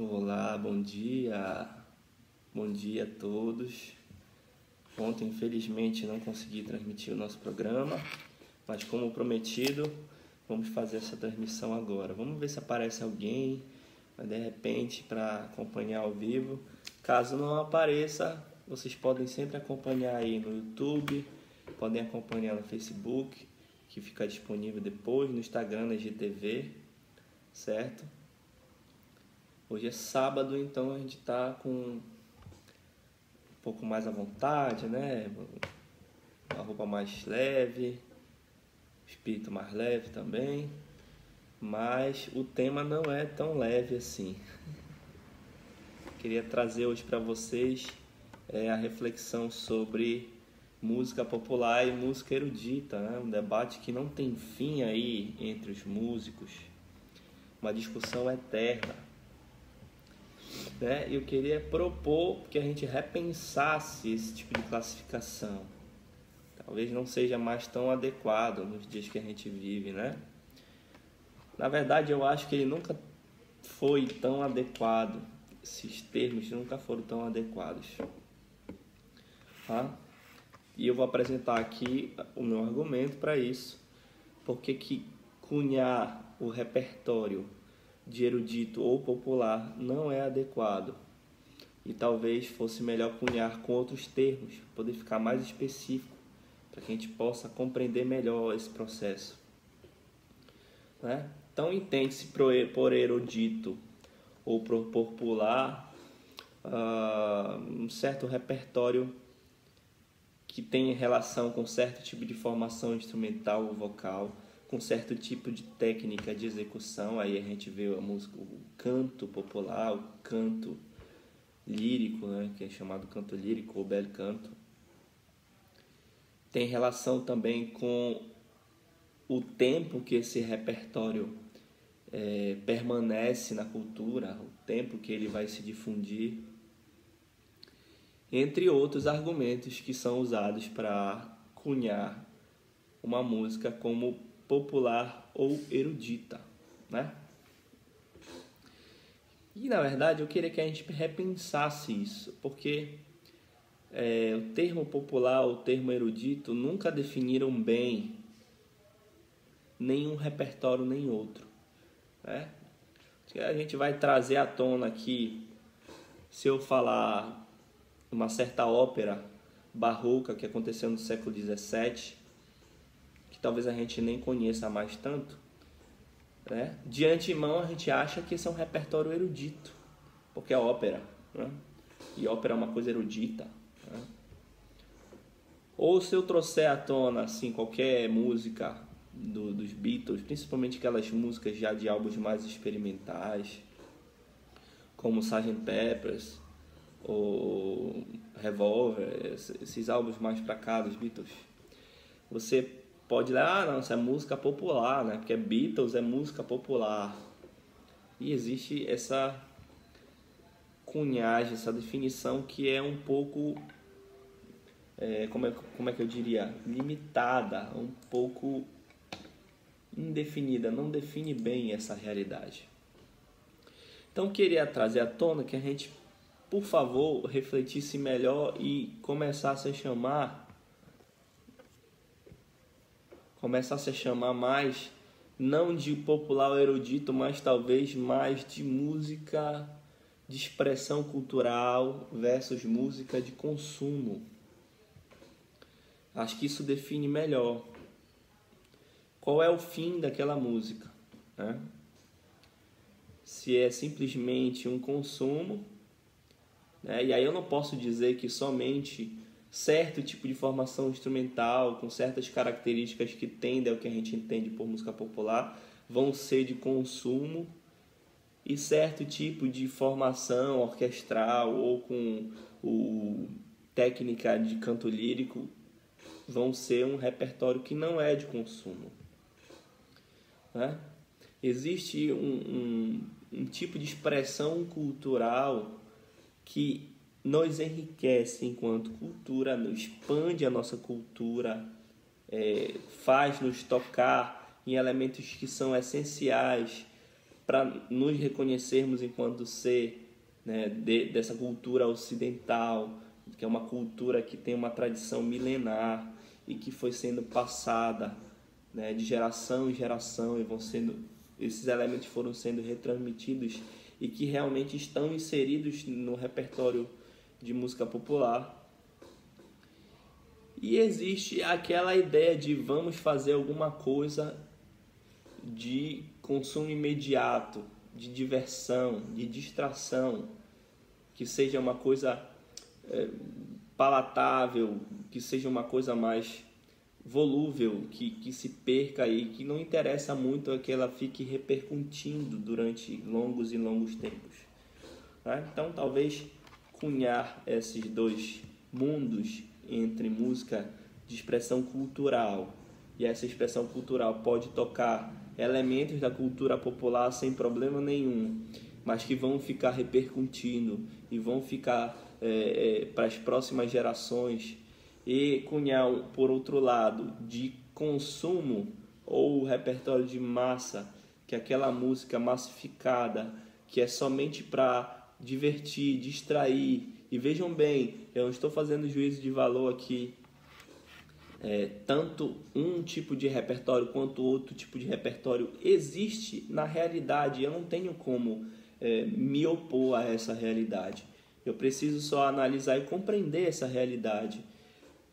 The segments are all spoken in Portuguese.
Olá, bom dia. Bom dia a todos. Ontem, infelizmente, não consegui transmitir o nosso programa, mas como prometido, vamos fazer essa transmissão agora. Vamos ver se aparece alguém, de repente, para acompanhar ao vivo. Caso não apareça, vocês podem sempre acompanhar aí no YouTube, podem acompanhar no Facebook, que fica disponível depois, no Instagram, na GTV, certo? Hoje é sábado, então a gente está com um pouco mais à vontade, né? Uma roupa mais leve, espírito mais leve também, mas o tema não é tão leve assim. Queria trazer hoje para vocês é, a reflexão sobre música popular e música erudita, né? um debate que não tem fim aí entre os músicos, uma discussão eterna né? Eu queria propor que a gente repensasse esse tipo de classificação. Talvez não seja mais tão adequado nos dias que a gente vive, né? Na verdade, eu acho que ele nunca foi tão adequado. Esses termos nunca foram tão adequados. Tá? E eu vou apresentar aqui o meu argumento para isso. Porque que cunhar o repertório de erudito ou popular não é adequado e talvez fosse melhor cunhar com outros termos, poder ficar mais específico, para que a gente possa compreender melhor esse processo. Né? Então, entende-se por erudito ou por popular uh, um certo repertório que tem relação com certo tipo de formação instrumental ou vocal com certo tipo de técnica de execução. Aí a gente vê a música, o canto popular, o canto lírico, né, que é chamado canto lírico ou bel canto. Tem relação também com o tempo que esse repertório é, permanece na cultura, o tempo que ele vai se difundir, entre outros argumentos que são usados para cunhar uma música como popular ou erudita, né? E na verdade eu queria que a gente repensasse isso, porque é, o termo popular, o termo erudito nunca definiram bem nenhum repertório nem outro, né? A gente vai trazer à tona aqui, se eu falar uma certa ópera barroca que aconteceu no século XVII, que talvez a gente nem conheça mais tanto, né? de antemão a gente acha que esse é um repertório erudito, porque é ópera, né? e ópera é uma coisa erudita. Né? Ou se eu trouxer à tona assim, qualquer música do, dos Beatles, principalmente aquelas músicas já de álbuns mais experimentais, como Sgt. Peppers ou Revolver, esses álbuns mais pra cá dos Beatles, você pode lá, ah, não, isso é música popular, né? Porque Beatles é música popular. E existe essa cunhagem, essa definição que é um pouco, é, como, é, como é que eu diria, limitada, um pouco indefinida, não define bem essa realidade. Então queria trazer à tona que a gente, por favor, refletisse melhor e começasse a chamar começa a se chamar mais não de popular erudito, mas talvez mais de música de expressão cultural versus música de consumo. Acho que isso define melhor qual é o fim daquela música. Né? Se é simplesmente um consumo, né? e aí eu não posso dizer que somente certo tipo de formação instrumental, com certas características que tendem ao que a gente entende por música popular, vão ser de consumo, e certo tipo de formação orquestral ou com o técnica de canto lírico vão ser um repertório que não é de consumo. Né? Existe um, um, um tipo de expressão cultural que nos enriquece enquanto cultura, nos expande a nossa cultura, é, faz nos tocar em elementos que são essenciais para nos reconhecermos enquanto ser né, de, dessa cultura ocidental, que é uma cultura que tem uma tradição milenar e que foi sendo passada né, de geração em geração e vão sendo esses elementos foram sendo retransmitidos e que realmente estão inseridos no repertório de música popular. E existe aquela ideia de vamos fazer alguma coisa de consumo imediato, de diversão, de distração, que seja uma coisa é, palatável, que seja uma coisa mais volúvel, que, que se perca aí, que não interessa muito é que ela fique repercutindo durante longos e longos tempos. Tá? Então, talvez cunhar esses dois mundos entre música de expressão cultural. E essa expressão cultural pode tocar elementos da cultura popular sem problema nenhum, mas que vão ficar repercutindo e vão ficar é, é, para as próximas gerações. E cunhar, por outro lado, de consumo ou repertório de massa, que é aquela música massificada, que é somente para divertir, distrair. E vejam bem, eu não estou fazendo juízo de valor aqui. É, tanto um tipo de repertório quanto outro tipo de repertório existe na realidade. Eu não tenho como é, me opor a essa realidade. Eu preciso só analisar e compreender essa realidade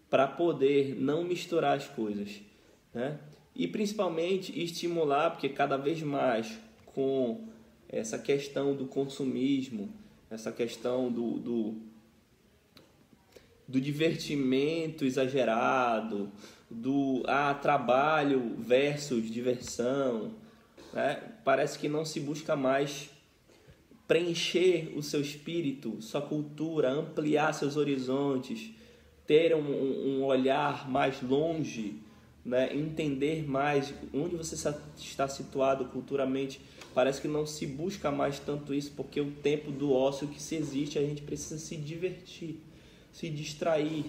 para poder não misturar as coisas, né? E principalmente estimular, porque cada vez mais com essa questão do consumismo, essa questão do, do, do divertimento exagerado, do ah, trabalho versus diversão, né? parece que não se busca mais preencher o seu espírito, sua cultura, ampliar seus horizontes, ter um, um olhar mais longe, né? entender mais onde você está situado culturalmente. Parece que não se busca mais tanto isso, porque o tempo do ócio que se existe, a gente precisa se divertir, se distrair.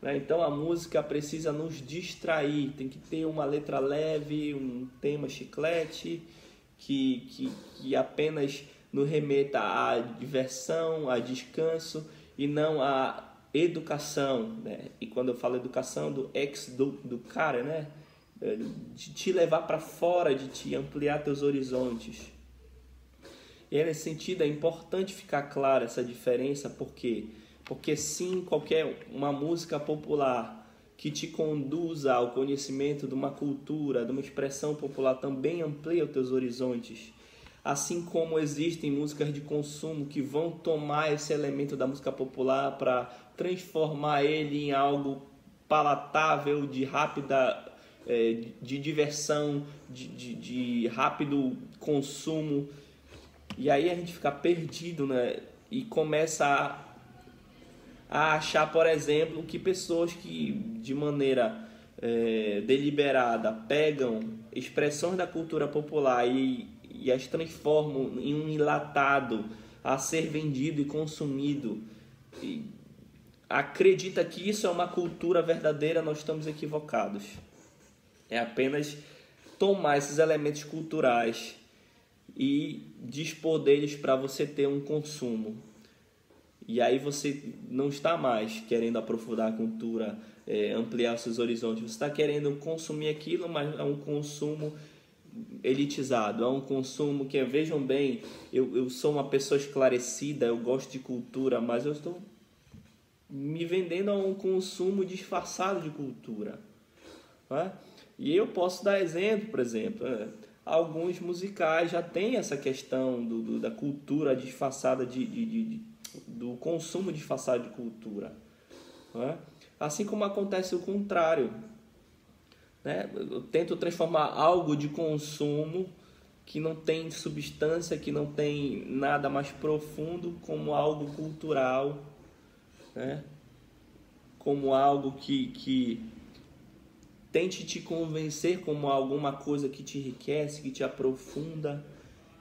Né? Então a música precisa nos distrair, tem que ter uma letra leve, um tema chiclete, que, que, que apenas nos remeta à diversão, a descanso e não à educação, né? E quando eu falo educação, do ex do, do cara, né? É, de te levar para fora, de te ampliar teus horizontes. E é nesse sentido é importante ficar clara essa diferença, porque porque sim, qualquer uma música popular que te conduza ao conhecimento de uma cultura, de uma expressão popular também amplia os teus horizontes. Assim como existem músicas de consumo que vão tomar esse elemento da música popular para transformar ele em algo palatável, de rápida, é, de diversão, de, de, de, rápido consumo. E aí a gente fica perdido, né? E começa a, a achar, por exemplo, que pessoas que de maneira é, deliberada pegam expressões da cultura popular e, e as transformam em um enlatado a ser vendido e consumido. E, acredita que isso é uma cultura verdadeira, nós estamos equivocados. É apenas tomar esses elementos culturais e dispor deles para você ter um consumo. E aí você não está mais querendo aprofundar a cultura, é, ampliar seus horizontes. Você está querendo consumir aquilo, mas é um consumo elitizado, é um consumo que, vejam bem, eu, eu sou uma pessoa esclarecida, eu gosto de cultura, mas eu estou me vendendo a um consumo disfarçado de cultura. É? E eu posso dar exemplo, por exemplo, é, alguns musicais já têm essa questão do, do da cultura disfarçada de, de, de, de, do consumo disfarçado de cultura. É? Assim como acontece o contrário. Né? Eu tento transformar algo de consumo que não tem substância, que não tem nada mais profundo, como algo cultural né? como algo que, que tente te convencer como alguma coisa que te enriquece, que te aprofunda.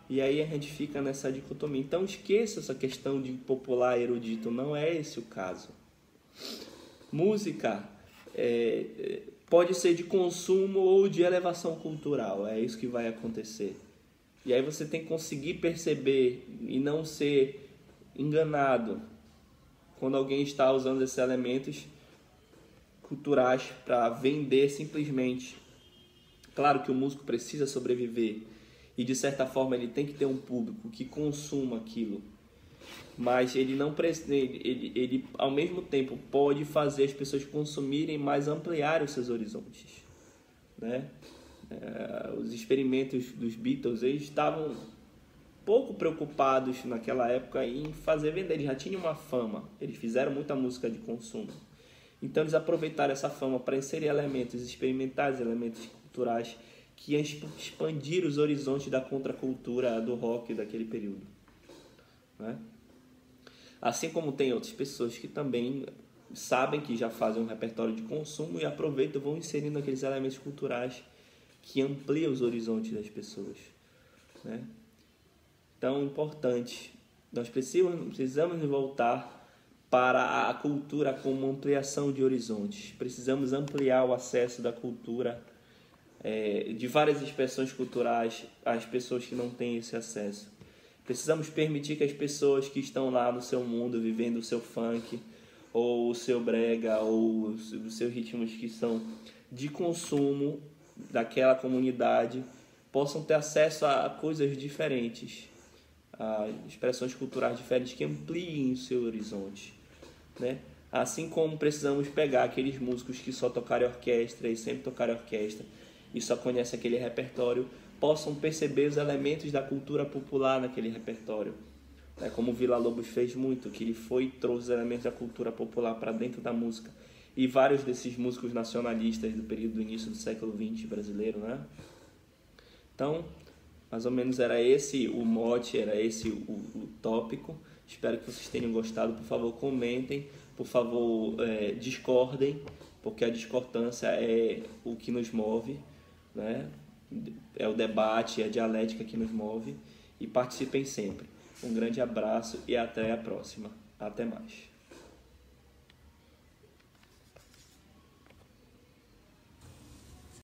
E aí a gente fica nessa dicotomia. Então esqueça essa questão de popular erudito, não é esse o caso. Música é, pode ser de consumo ou de elevação cultural, é isso que vai acontecer. E aí você tem que conseguir perceber e não ser enganado quando alguém está usando esses elementos culturais para vender simplesmente. Claro que o músico precisa sobreviver e de certa forma ele tem que ter um público que consuma aquilo, mas ele não ele, ele, ele ao mesmo tempo pode fazer as pessoas consumirem, mas ampliar os seus horizontes, né? É, os experimentos dos Beatles eles estavam pouco preocupados naquela época em fazer vender, eles já tinham uma fama, eles fizeram muita música de consumo. Então eles aproveitaram essa fama para inserir elementos experimentais, elementos culturais que iam expandir os horizontes da contracultura do rock daquele período. Né? Assim como tem outras pessoas que também sabem que já fazem um repertório de consumo e aproveitam vão inserindo aqueles elementos culturais que ampliam os horizontes das pessoas. Né? Então, importante, nós precisamos, precisamos voltar para a cultura como ampliação de horizontes. Precisamos ampliar o acesso da cultura, é, de várias expressões culturais, às pessoas que não têm esse acesso. Precisamos permitir que as pessoas que estão lá no seu mundo, vivendo o seu funk, ou o seu brega, ou os seus ritmos que são de consumo daquela comunidade, possam ter acesso a coisas diferentes, a expressões culturais diferentes que ampliem o seu horizonte. Né? Assim como precisamos pegar aqueles músicos que só tocarem orquestra e sempre tocarem orquestra e só conhecem aquele repertório, possam perceber os elementos da cultura popular naquele repertório. É como o Vila Lobos fez muito, que ele foi e trouxe os elementos da cultura popular para dentro da música. E vários desses músicos nacionalistas do período do início do século XX brasileiro, né? Então, mais ou menos era esse o mote, era esse o, o tópico. Espero que vocês tenham gostado. Por favor, comentem, por favor, é, discordem, porque a discordância é o que nos move, né? É o debate, é a dialética que nos move. E participem sempre. Um grande abraço e até a próxima. Até mais.